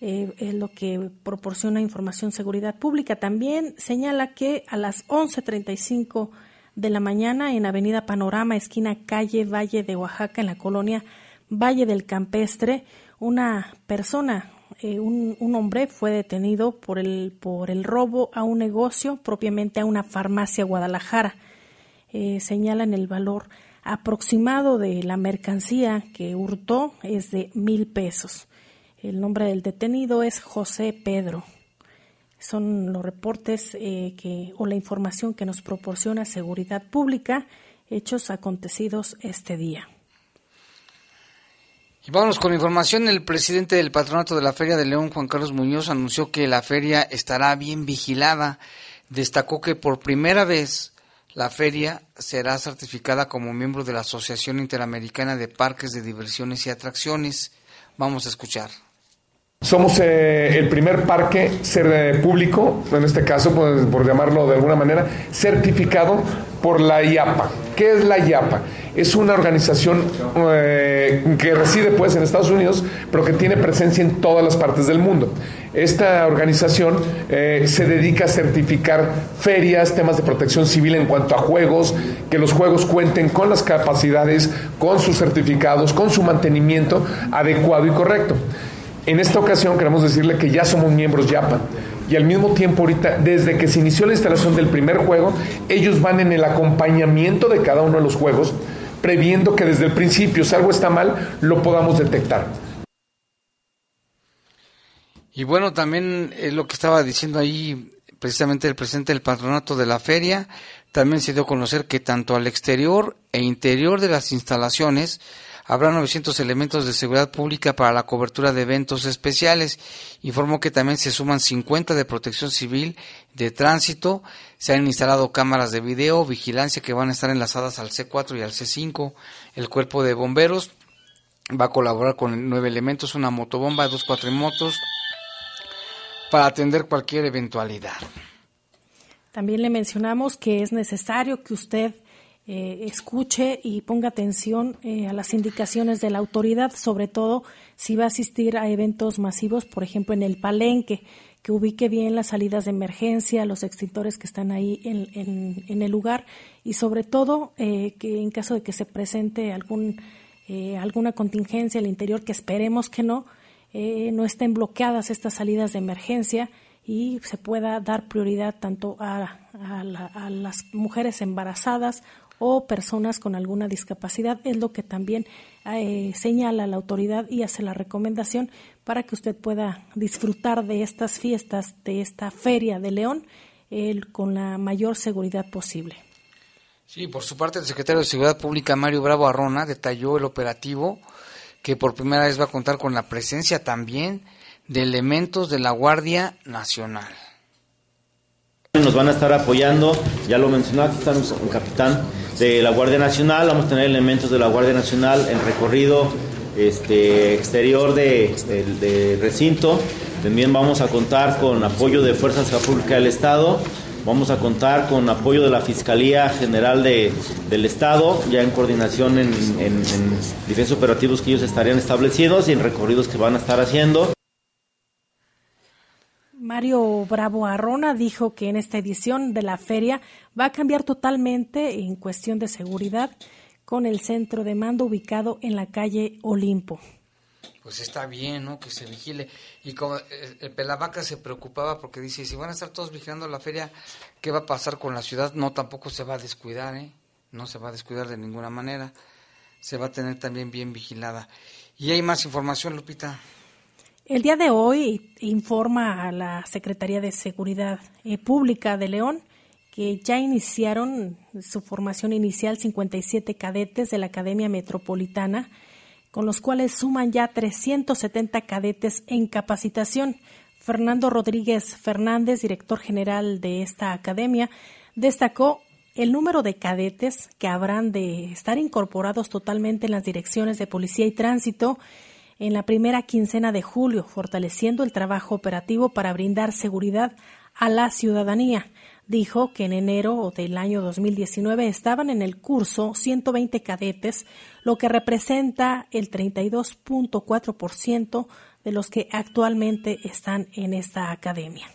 eh, es lo que proporciona información seguridad pública. También señala que a las 11.35 de la mañana en Avenida Panorama, esquina calle Valle de Oaxaca, en la colonia Valle del Campestre, una persona, eh, un, hombre fue detenido por el, por el robo a un negocio, propiamente a una farmacia Guadalajara. Eh, señalan el valor aproximado de la mercancía que hurtó es de mil pesos. El nombre del detenido es José Pedro. Son los reportes eh, que, o la información que nos proporciona Seguridad Pública, hechos acontecidos este día. Y vamos con información. El presidente del patronato de la Feria de León, Juan Carlos Muñoz, anunció que la feria estará bien vigilada. Destacó que por primera vez la feria será certificada como miembro de la Asociación Interamericana de Parques de Diversiones y Atracciones. Vamos a escuchar. Somos eh, el primer parque ser eh, público, en este caso, por llamarlo de alguna manera, certificado por la IAPA. ¿Qué es la IAPA? Es una organización eh, que reside pues en Estados Unidos, pero que tiene presencia en todas las partes del mundo. Esta organización se dedica a certificar ferias, temas de protección civil en cuanto a juegos, que los juegos cuenten con las capacidades, con sus certificados, con su mantenimiento adecuado y correcto. En esta ocasión queremos decirle que ya somos miembros YAPA y al mismo tiempo ahorita, desde que se inició la instalación del primer juego, ellos van en el acompañamiento de cada uno de los juegos, previendo que desde el principio, si algo está mal, lo podamos detectar. Y bueno, también es lo que estaba diciendo ahí precisamente el presidente del patronato de la feria, también se dio a conocer que tanto al exterior e interior de las instalaciones habrá 900 elementos de seguridad pública para la cobertura de eventos especiales. Informó que también se suman 50 de protección civil, de tránsito, se han instalado cámaras de video, vigilancia que van a estar enlazadas al C4 y al C5. El cuerpo de bomberos va a colaborar con nueve elementos, una motobomba, dos cuatrimotos, para atender cualquier eventualidad. También le mencionamos que es necesario que usted eh, escuche y ponga atención eh, a las indicaciones de la autoridad, sobre todo si va a asistir a eventos masivos, por ejemplo en el palenque, que ubique bien las salidas de emergencia, los extintores que están ahí en, el lugar y sobre todo eh, que en caso de que se presente algún, alguna contingencia al interior, que esperemos que no, no estén bloqueadas estas salidas de emergencia y se pueda dar prioridad tanto a, a las mujeres embarazadas o personas con alguna discapacidad. Es lo que también eh, señala la autoridad y hace la recomendación para que usted pueda disfrutar de estas fiestas, de esta feria de León, con la mayor seguridad posible. Sí, por su parte, el secretario de Seguridad Pública, Mario Bravo Arrona, detalló el operativo que por primera vez va a contar con la presencia también de elementos de la Guardia Nacional. Nos van a estar apoyando, ya lo mencionó, aquí está un capitán de la Guardia Nacional, vamos a tener elementos de la Guardia Nacional en recorrido este, exterior de, recinto. También vamos a contar con apoyo de Fuerzas Públicas del Estado. Vamos a contar con apoyo de la Fiscalía General del Estado, ya en coordinación en, en, en diferentes operativos que ellos estarían establecidos y en recorridos que van a estar haciendo. Mario Bravo Arrona dijo que en esta edición de la feria va a cambiar totalmente en cuestión de seguridad con el centro de mando ubicado en la calle Olimpo. Pues está bien, ¿no? Que se vigile. Y como el Pelavaca se preocupaba porque dice, si van a estar todos vigilando la feria, ¿qué va a pasar con la ciudad? No, tampoco se va a descuidar, ¿eh? No se va a descuidar de ninguna manera. Se va a tener también bien vigilada. Y hay más información, Lupita. El día de hoy informa a la Secretaría de Seguridad eh, Pública de León que ya iniciaron su formación inicial 57 cadetes de la Academia Metropolitana, con los cuales suman ya 370 cadetes en capacitación. Fernando Rodríguez Fernández, director general de esta academia, destacó el número de cadetes que habrán de estar incorporados totalmente en las direcciones de policía y tránsito en la primera quincena de julio, fortaleciendo el trabajo operativo para brindar seguridad a la ciudadanía. Dijo que en enero del año 2019 estaban en el curso 120 cadetes, lo que representa el 32.4% de los que actualmente están en esta academia.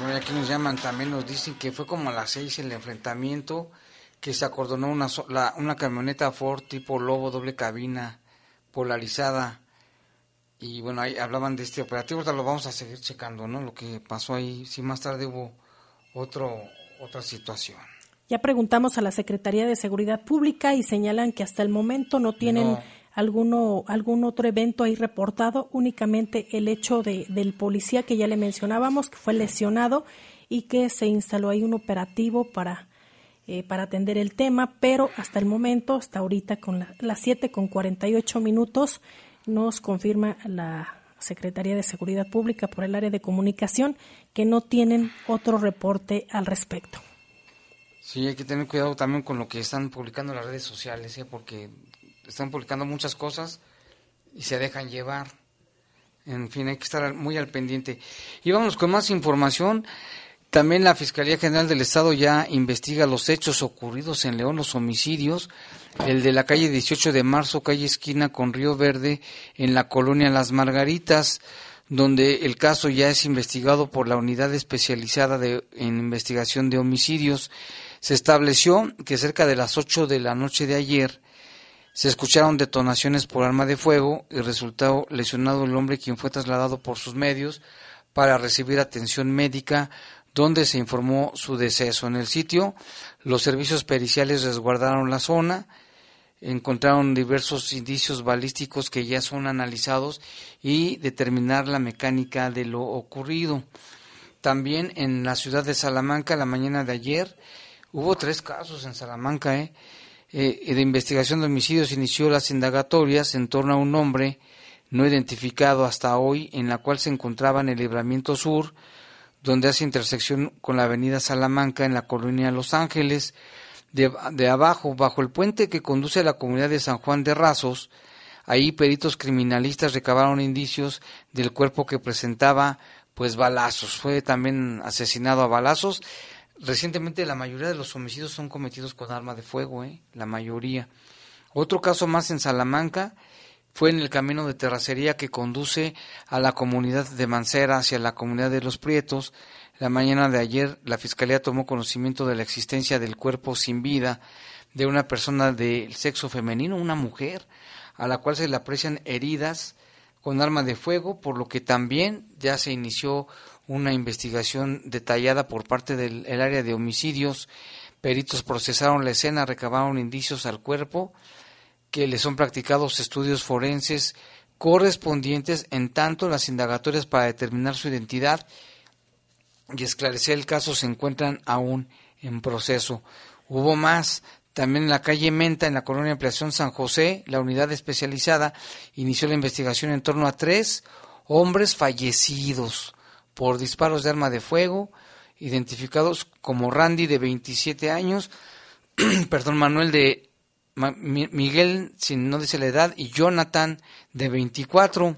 Bueno, aquí nos llaman, también nos dicen que fue como a las seis el enfrentamiento que se acordonó una, una camioneta Ford tipo Lobo doble cabina polarizada y bueno, ahí hablaban de este operativo, ahorita lo vamos a seguir checando, ¿no? Lo que pasó ahí, si más tarde hubo otro, otra situación. Ya preguntamos a la Secretaría de Seguridad Pública y señalan que hasta el momento no tienen alguno algún otro evento ahí reportado, únicamente el hecho de, del policía que ya le mencionábamos, que fue lesionado y que se instaló ahí un operativo para eh, para atender el tema, pero hasta el momento, hasta ahorita con las 7 con 48 minutos, nos confirma la Secretaría de Seguridad Pública por el área de comunicación que no tienen otro reporte al respecto. Sí, hay que tener cuidado también con lo que están publicando las redes sociales, ¿eh? porque están publicando muchas cosas y se dejan llevar. En fin, hay que estar muy al pendiente. Y vamos con más información. También la Fiscalía General del Estado ya investiga los hechos ocurridos en León, los homicidios, el de la calle 18 de marzo, calle esquina con Río Verde, en la colonia Las Margaritas, donde el caso ya es investigado por la Unidad Especializada de, en Investigación de Homicidios. Se estableció que cerca de las 8 de la noche de ayer, Se escucharon detonaciones por arma de fuego y resultó lesionado el hombre quien fue trasladado por sus medios para recibir atención médica donde se informó su deceso. En el sitio, los servicios periciales resguardaron la zona, encontraron diversos indicios balísticos que ya son analizados y determinar la mecánica de lo ocurrido. También en la ciudad de Salamanca, la mañana de ayer, hubo tres casos en Salamanca, ¿eh? Eh, de investigación de homicidios inició las indagatorias en torno a un hombre no identificado hasta hoy, en la cual se encontraba en el libramiento sur, donde hace intersección con la avenida Salamanca en la colonia Los Ángeles, de, de, abajo, bajo el puente que conduce a la comunidad de San Juan de Razos. Ahí peritos criminalistas recabaron indicios del cuerpo que presentaba pues balazos. Fue también asesinado a balazos Recientemente la mayoría de los homicidios son cometidos con arma de fuego, ¿eh? la mayoría. Otro caso más en Salamanca fue en el camino de terracería que conduce a la comunidad de Mancera hacia la comunidad de Los Prietos. La mañana de ayer la Fiscalía tomó conocimiento de la existencia del cuerpo sin vida de una persona del sexo femenino, una mujer, a la cual se le aprecian heridas con arma de fuego, por lo que también ya se inició una investigación detallada por parte del área de homicidios. Peritos procesaron la escena, recabaron indicios al cuerpo, que le son practicados estudios forenses correspondientes, en tanto las indagatorias para determinar su identidad y esclarecer el caso se encuentran aún en proceso. Hubo más. También en la calle Menta, en la colonia Ampliación San José, la unidad especializada inició la investigación en torno a tres hombres fallecidos por disparos de arma de fuego, identificados como Randy de 27 años, perdón, Manuel de Miguel, si no dice la edad, y Jonathan de 24.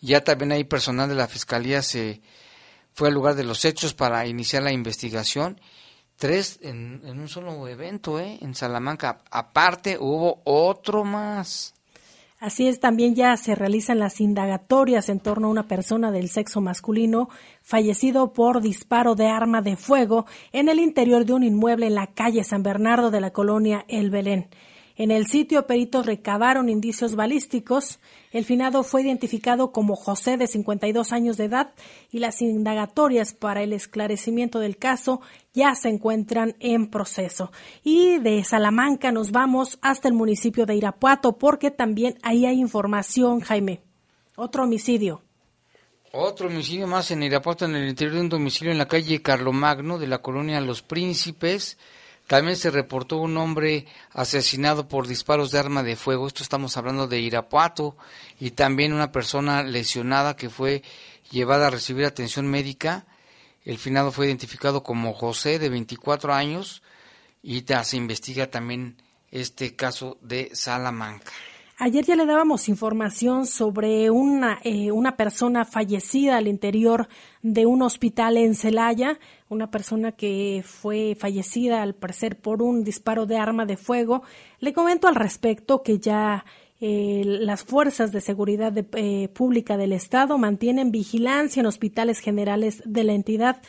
Ya también hay personal de la fiscalía se fue al lugar de los hechos para iniciar la investigación. Tres en, en un solo evento, ¿eh? En Salamanca. Aparte hubo otro más. Así es, también ya se realizan las indagatorias en torno a una persona del sexo masculino fallecido por disparo de arma de fuego en el interior de un inmueble en la calle San Bernardo de la colonia El Belén. En el sitio, peritos recabaron indicios balísticos. El finado fue identificado como José, de 52 años de edad, y las indagatorias para el esclarecimiento del caso ya se encuentran en proceso. Y de Salamanca nos vamos hasta el municipio de Irapuato, porque también ahí hay información, Jaime. Otro homicidio. Otro homicidio más en Irapuato, en el interior de un domicilio en la calle Carlomagno de la colonia Los Príncipes. También se reportó un hombre asesinado por disparos de arma de fuego. Esto estamos hablando de Irapuato. Y también una persona lesionada que fue llevada a recibir atención médica. El finado fue identificado como José, de 24 años. Y se investiga también este caso de Salamanca. Ayer ya le dábamos información sobre una, eh, una persona fallecida al interior de un hospital en Celaya, una persona que fue fallecida al parecer por un disparo de arma de fuego. Le comento al respecto que ya eh, las fuerzas de seguridad eh, pública del Estado mantienen vigilancia en hospitales generales de la entidad.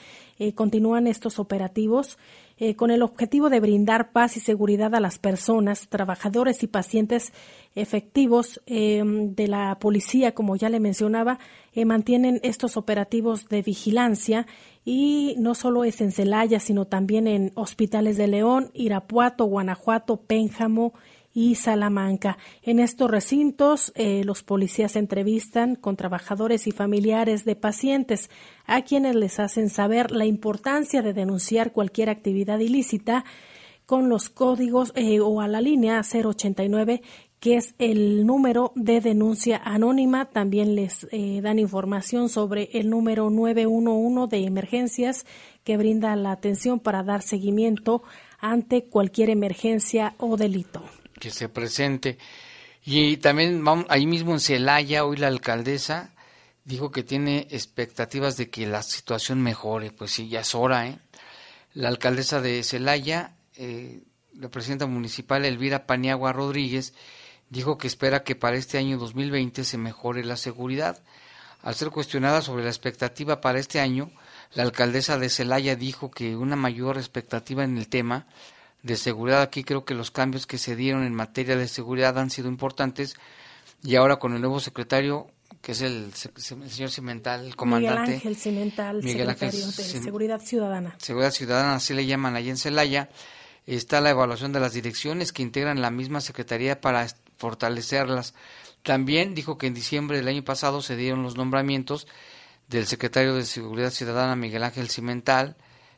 continúan estos operativos eh, con el objetivo de brindar paz y seguridad a las personas, trabajadores y pacientes efectivos eh, de la policía, como ya le mencionaba, eh, mantienen estos operativos de vigilancia y no solo es en Celaya, sino también en hospitales de León, Irapuato, Guanajuato, Pénjamo, y Salamanca. En estos recintos, eh, los policías entrevistan con trabajadores y familiares de pacientes, a quienes les hacen saber la importancia de denunciar cualquier actividad ilícita con los códigos eh, o a la línea 089 que es el número de denuncia anónima. También les eh, dan información sobre el número 911 de emergencias que brinda la atención para dar seguimiento ante cualquier emergencia o delito que se presente. Y también vamos, ahí mismo en Celaya, hoy la alcaldesa dijo que tiene expectativas de que la situación mejore. Pues sí, ya es hora. ¿eh? La alcaldesa de Celaya, eh, la presidenta municipal Elvira Paniagua Rodríguez, dijo que espera que para este año 2020 se mejore la seguridad. Al ser cuestionada sobre la expectativa para este año, la alcaldesa de Celaya dijo que una mayor expectativa en el tema de seguridad. Aquí creo que los cambios que se dieron en materia de seguridad han sido importantes y ahora con el nuevo secretario que es el, señor Cimental, el comandante. Miguel Ángel Cimental, secretario de Seguridad Ciudadana. Seguridad Ciudadana, así le llaman allí en Celaya. Está la evaluación de las direcciones que integran la misma secretaría para fortalecerlas. También dijo que en diciembre del año pasado se dieron los nombramientos del secretario de Seguridad Ciudadana Miguel Ángel Cimental,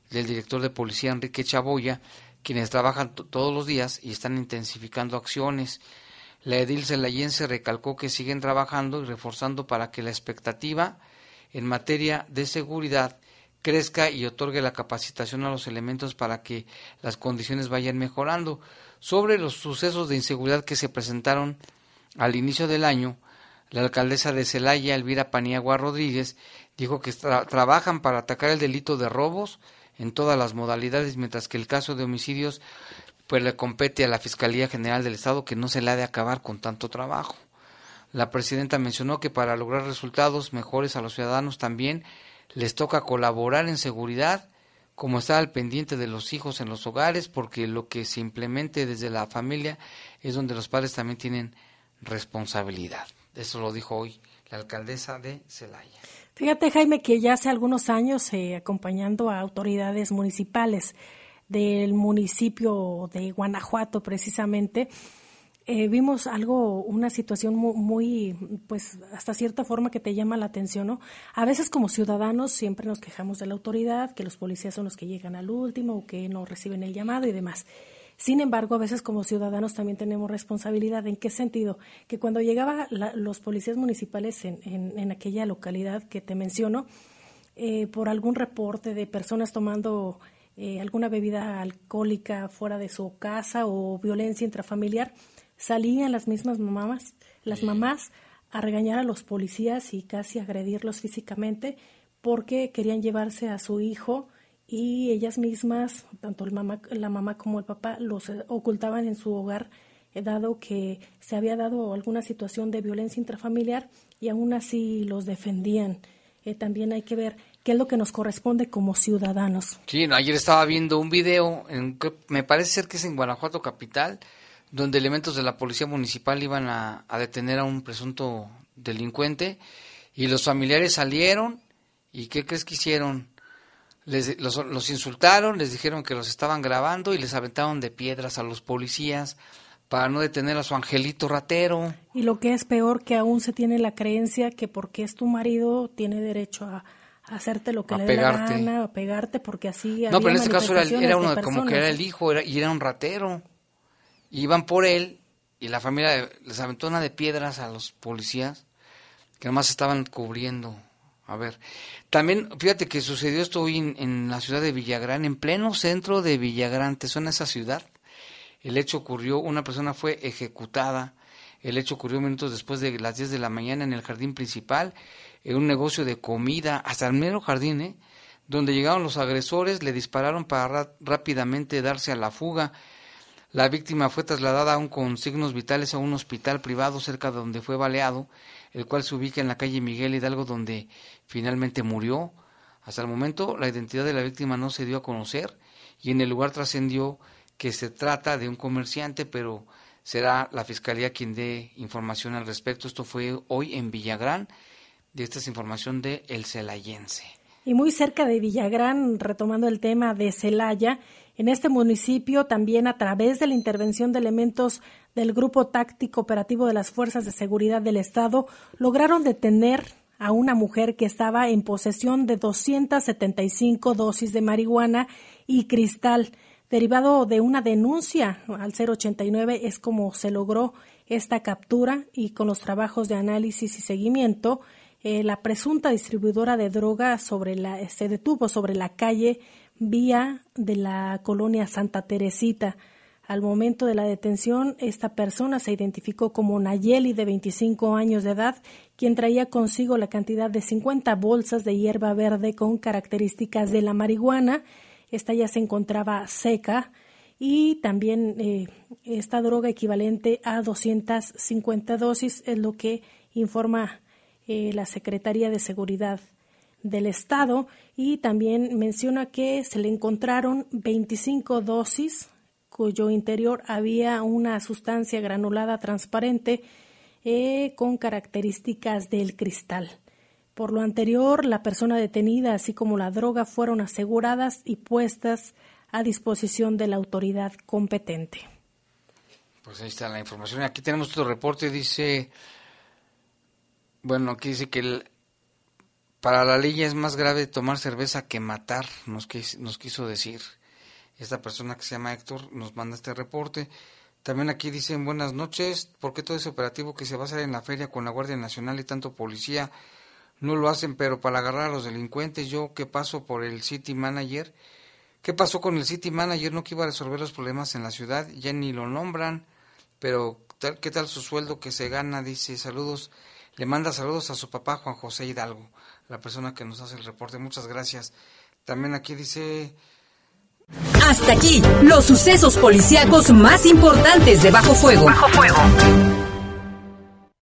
del director de policía Enrique Chaboya, quienes trabajan todos los días y están intensificando acciones. La edil celayense recalcó que siguen trabajando y reforzando para que la expectativa en materia de seguridad crezca y otorgue la capacitación a los elementos para que las condiciones vayan mejorando. Sobre los sucesos de inseguridad que se presentaron al inicio del año, la alcaldesa de Celaya, Elvira Paniagua Rodríguez, dijo que trabajan para atacar el delito de robos en todas las modalidades, mientras que el caso de homicidios pues le compete a la Fiscalía General del Estado que no se le ha de acabar con tanto trabajo. La presidenta mencionó que para lograr resultados mejores a los ciudadanos también les toca colaborar en seguridad, como estar al pendiente de los hijos en los hogares, porque lo que se implemente desde la familia es donde los padres también tienen responsabilidad. Eso lo dijo hoy la alcaldesa de Celaya. Fíjate, Jaime, que ya hace algunos años, eh, acompañando a autoridades municipales del municipio de Guanajuato, precisamente, eh, vimos algo, una situación muy, pues hasta cierta forma que te llama la atención, ¿no? A veces como ciudadanos siempre nos quejamos de la autoridad, que los policías son los que llegan al último o que no reciben el llamado y demás. Sin embargo, a veces como ciudadanos también tenemos responsabilidad. ¿En qué sentido? Que cuando llegaban los policías municipales en, en, aquella localidad que te menciono, eh, por algún reporte de personas tomando eh, alguna bebida alcohólica fuera de su casa o violencia intrafamiliar, salían las mismas mamás, las mamás a regañar a los policías y casi agredirlos físicamente porque querían llevarse a su hijo y ellas mismas, tanto el mamá, la mamá como el papá, los eh, ocultaban en su hogar, eh, dado que se había dado alguna situación de violencia intrafamiliar y aún así los defendían. Eh, también hay que ver qué es lo que nos corresponde como ciudadanos. Sí, ayer estaba viendo un video, en, me parece ser que es en Guanajuato Capital, donde elementos de la policía municipal iban a, a detener a un presunto delincuente y los familiares salieron y ¿qué crees que hicieron? Les, los, insultaron, les dijeron que los estaban grabando y les aventaron de piedras a los policías para no detener a su angelito ratero. Y lo que es peor, que aún se tiene la creencia que porque es tu marido tiene derecho a, hacerte lo que le dé la gana, a pegarte, porque así. No, pero en este caso era, uno como que era el hijo y era un ratero. iban por él y la familia les aventó una de piedras a los policías que nomás estaban cubriendo a ver, también fíjate que sucedió esto hoy en, la ciudad de Villagrán, en pleno centro de Villagrán. ¿Te suena esa ciudad? El hecho ocurrió, una persona fue ejecutada. El hecho ocurrió minutos después de las 10 de la mañana en el jardín principal, en un negocio de comida, hasta el mero jardín, ¿eh? donde llegaron los agresores, le dispararon para rápidamente darse a la fuga. La víctima fue trasladada aún con signos vitales a un hospital privado cerca de donde fue baleado el cual se ubica en la calle Miguel Hidalgo, donde finalmente murió. Hasta el momento, la identidad de la víctima no se dio a conocer y en el lugar trascendió que se trata de un comerciante, pero será la fiscalía quien dé información al respecto. Esto fue hoy en Villagrán, de esta es información de El Celayense. Y muy cerca de Villagrán, retomando el tema de Celaya, en este municipio también a través de la intervención de elementos del Grupo Táctico Operativo de las Fuerzas de Seguridad del Estado lograron detener a una mujer que estaba en posesión de 275 dosis de marihuana y cristal. Derivado de una denuncia al 089 es como se logró esta captura y con los trabajos de análisis y seguimiento, eh, la presunta distribuidora de droga sobre la, se detuvo sobre la calle vía de la colonia Santa Teresita. Al momento de la detención, esta persona se identificó como Nayeli, de 25 años de edad, quien traía consigo la cantidad de 50 bolsas de hierba verde con características de la marihuana. Esta ya se encontraba seca y también eh, esta droga equivalente a 250 dosis es lo que informa eh, la Secretaría de Seguridad del Estado y también menciona que se le encontraron 25 dosis cuyo interior había una sustancia granulada transparente eh, con características del cristal. Por lo anterior, la persona detenida, así como la droga, fueron aseguradas y puestas a disposición de la autoridad competente. Pues ahí está la información. Aquí tenemos otro reporte, dice, bueno, aquí dice que para la ley es más grave tomar cerveza que matar, nos, nos quiso decir. Esta persona que se llama Héctor nos manda este reporte. También aquí dicen buenas noches, ¿por qué todo ese operativo que se va a hacer en la feria con la Guardia Nacional y tanto policía no lo hacen, pero para agarrar a los delincuentes, yo que paso por el City Manager, ¿qué pasó con el City Manager? No que iba a resolver los problemas en la ciudad, ya ni lo nombran, pero ¿qué tal su sueldo que se gana? Dice, saludos, le manda saludos a su papá Juan José Hidalgo, la persona que nos hace el reporte, muchas gracias. También aquí dice... Hasta aquí, los sucesos policíacos más importantes de Bajo Fuego. Bajo Fuego.